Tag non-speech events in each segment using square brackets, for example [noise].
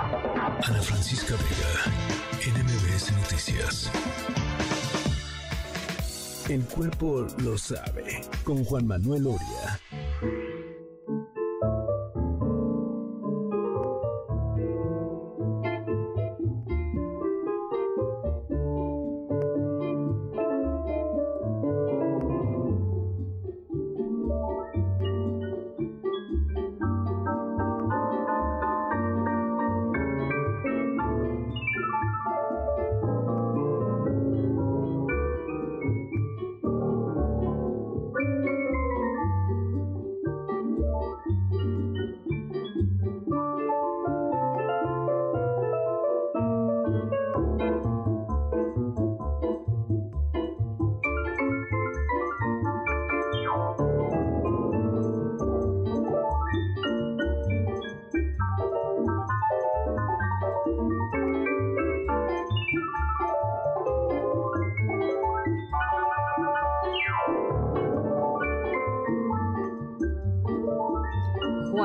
Ana Francisca Vega, NMBS Noticias. El cuerpo lo sabe, con Juan Manuel Oria.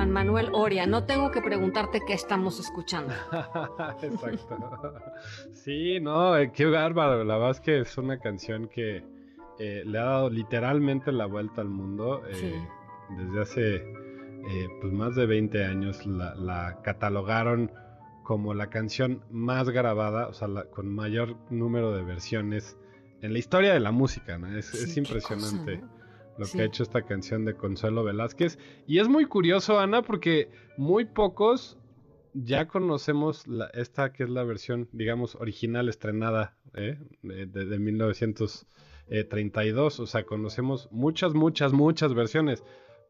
Juan Manuel Oria, no tengo que preguntarte qué estamos escuchando. [laughs] Exacto. Sí, no, eh, qué bárbaro. La verdad es que es una canción que eh, le ha dado literalmente la vuelta al mundo. eh, Sí. Desde hace eh, pues más de 20 años la, la catalogaron como la canción más grabada, o sea, la- con mayor número de versiones en la historia de la música. ¿no? Es, Sí, es qué impresionante. cosa, ¿no? Lo Sí. que ha hecho esta canción de Consuelo Velázquez. Y es muy curioso, Ana, porque muy pocos ya conocemos la- esta que es la versión, digamos, original estrenada ¿eh? de, de- de 1932. O sea, conocemos muchas, muchas, muchas versiones.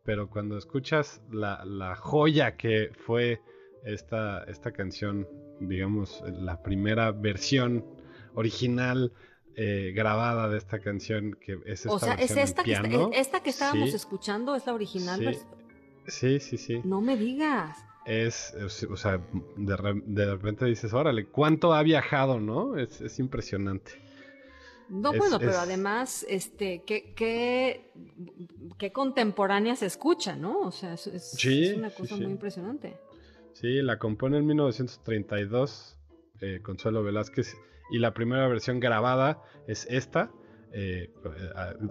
Pero cuando escuchas la, la joya que fue esta, esta canción, digamos, la primera versión original eh, grabada de esta canción, que es esta O sea, es esta que, está- esta que estábamos Sí. escuchando, es la original. Sí. Sí, sí, sí. No me digas. Es, es- o sea, de, re- de repente dices, órale, ¿cuánto ha viajado, no? Es, es impresionante. No, Es- bueno, pero además, este, qué, qué, qué contemporánea se escucha, ¿no? O sea, es, Sí, una cosa muy impresionante. Sí, la compone en 1932 eh, Consuelo Velázquez y la primera versión grabada es esta, eh,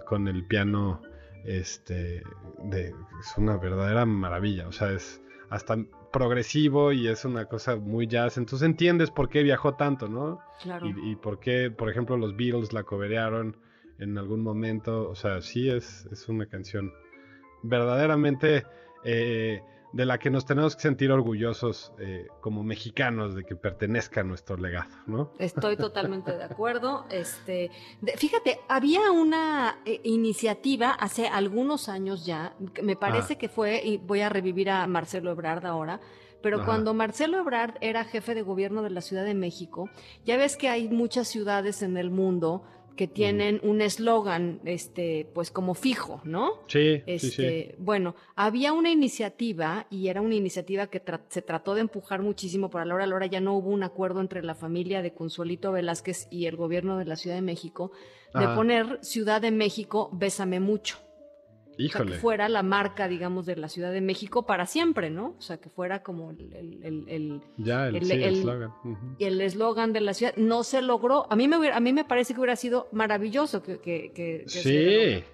con el piano, este, de, es una verdadera maravilla, o sea, es hasta progresivo y es una cosa muy jazz, entonces entiendes por qué viajó tanto, ¿no? Claro. Y, y por qué, por ejemplo, los Beatles la coberearon en algún momento. O sea, sí es, es una canción verdaderamente eh, de la que nos tenemos que sentir orgullosos eh, como mexicanos de que pertenezca a nuestro legado, ¿no? Estoy totalmente de acuerdo. Este, de- fíjate, había una eh, iniciativa hace algunos años ya, que me parece Ah. que fue, y voy a revivir a Marcelo Ebrard ahora, pero Ajá. cuando Marcelo Ebrard era jefe de gobierno de la Ciudad de México, ya ves que hay muchas ciudades en el mundo que tienen un eslogan, este, pues como fijo, ¿no? Sí, sí, Este, sí. Bueno, había una iniciativa y era una iniciativa que tra- se trató de empujar muchísimo, pero a la hora, a la hora ya no hubo un acuerdo entre la familia de Consuelito Velázquez y el gobierno de la Ciudad de México de Ajá. poner Ciudad de México, Bésame mucho. O sea, que fuera la marca, digamos, de la Ciudad de México para siempre, ¿no? O sea, que fuera como el- el- el- ya, el el- sí, el el- slogan. Ujú. y el eslogan de la ciudad no se logró. A mí me hubiera- a mí me parece que hubiera sido maravilloso que, que, que- que se Sí,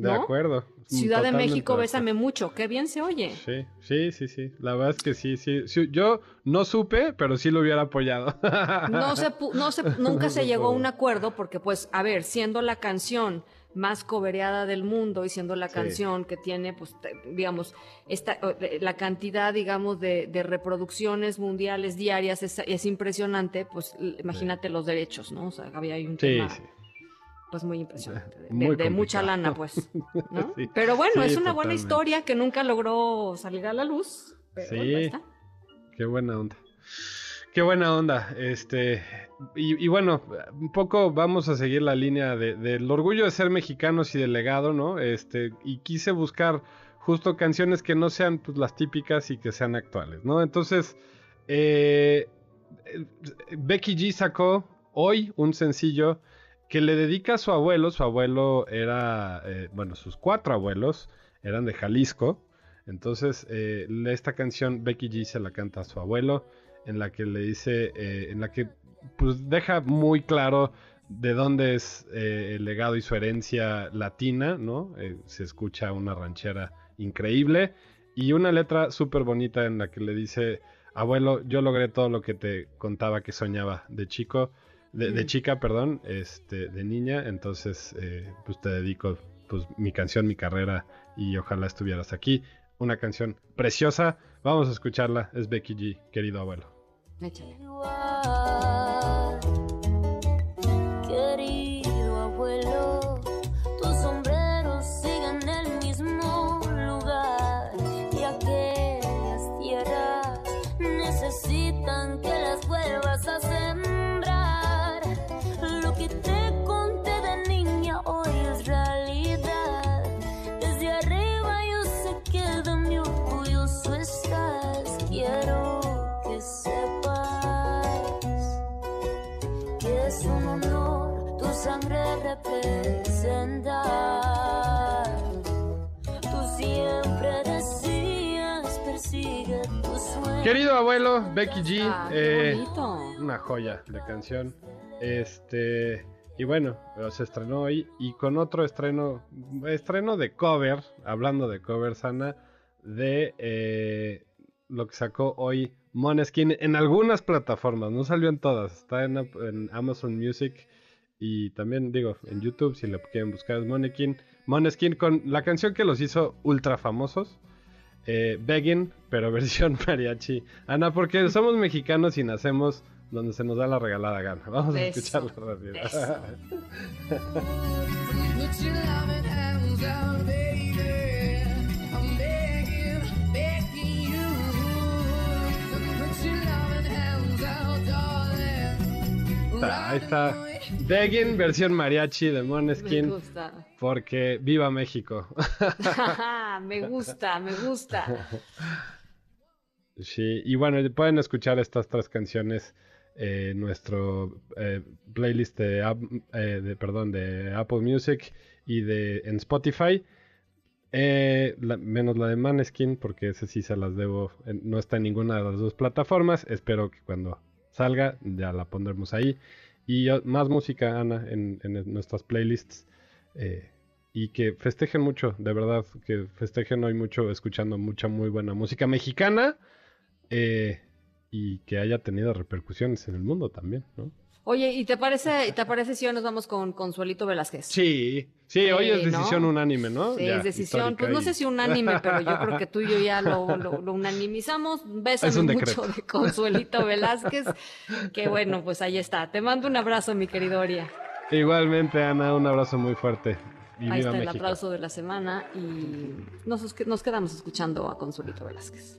de acuerdo. Ciudad de México, bésame mucho. Qué bien se oye. Sí, sí, sí, sí. La verdad es que sí, sí. sí, Yo no supe, pero sí lo hubiera apoyado. No se, no se, nunca [laughs] se llegó a un acuerdo porque, pues, a ver, siendo la canción más cobereada del mundo y siendo la Sí. canción que tiene, pues, digamos, esta, eh, la cantidad, digamos, de, de reproducciones mundiales diarias es, es impresionante, pues, imagínate los derechos, ¿no? O sea, había ahí un Sí, tema, pues, muy impresionante, de, Muy de- de mucha lana, pues. [laughs] Pero bueno, es una buena historia que nunca logró salir a la luz, pero Sí. bueno, ahí está. Qué buena onda. Qué buena onda. Este. Y, bueno, un poco vamos a seguir la línea de- del orgullo de ser mexicanos y del legado, ¿no? Este. Y quise buscar justo canciones que no sean pues, las típicas y que sean actuales, ¿no? Entonces. eh, eh, Becky G sacó hoy un sencillo que le dedica a su abuelo. Su abuelo era. eh, bueno, sus cuatro abuelos eran de Jalisco. Entonces, esta canción Becky G se la canta a su abuelo. En la que le dice, eh, en la que pues deja muy claro de dónde es eh, el legado y su herencia latina, ¿no? Eh, se escucha una ranchera increíble y una letra súper bonita en la que le dice, abuelo, yo logré todo lo que te contaba que soñaba de chico, de, de chica, perdón, este, de niña, entonces pues te dedico pues mi canción, mi carrera y ojalá estuvieras aquí. Una canción preciosa, vamos a escucharla, es Becky G, querido abuelo. Échale. Sangre representar. Tú siempre decías, persigue tus sueños. Querido abuelo, Becky G, Ah, qué eh, bonito. una joya de canción. Este, y bueno, se estrenó hoy y con otro estreno, estreno de cover, hablando de cover, Sana, de eh, lo que sacó hoy Moneskin en algunas plataformas, no salió en todas, está en, en Amazon Music y también digo en YouTube si lo quieren buscar es Moneskin, Moneskin con la canción que los hizo ultra famosos. Eh, Begging, pero [laughs] versión mariachi. Ana, porque somos mexicanos y nacemos donde se nos da la regalada gana. Vamos a Eso, escucharla rápido. [laughs] Ahí está. Begging, versión mariachi de Me Moneskin, gusta. porque viva México. [laughs] [laughs] me gusta, me gusta. Sí, y bueno, pueden escuchar estas tres canciones eh, en nuestro eh, playlist de, eh, de, perdón, de Apple Music y de en Spotify. Eh, la- menos la de Maneskin, porque ese sí se las debo. no está en ninguna de las dos plataformas. Espero que cuando salga ya la pondremos ahí. Y más música, Ana, en, en nuestras playlists. eh, y que festejen mucho, de verdad, que festejen hoy mucho escuchando mucha muy buena música mexicana eh, y que haya tenido repercusiones en el mundo también, ¿no? Oye, ¿y te parece, te parece si hoy nos vamos con Consuelito Velázquez? Sí, sí, hoy es decisión unánime, ¿no? Sí, Ya, es decisión, pues no sé si unánime, pero yo creo que tú y yo ya lo, lo, lo unanimizamos. Bésame un mucho de Consuelito Velázquez, que bueno, pues ahí está. Te mando un abrazo, mi querido Oria. Igualmente, Ana, un abrazo muy fuerte. Y Ahí está el aplauso de la semana y nos, nos quedamos escuchando a Consuelito Velázquez.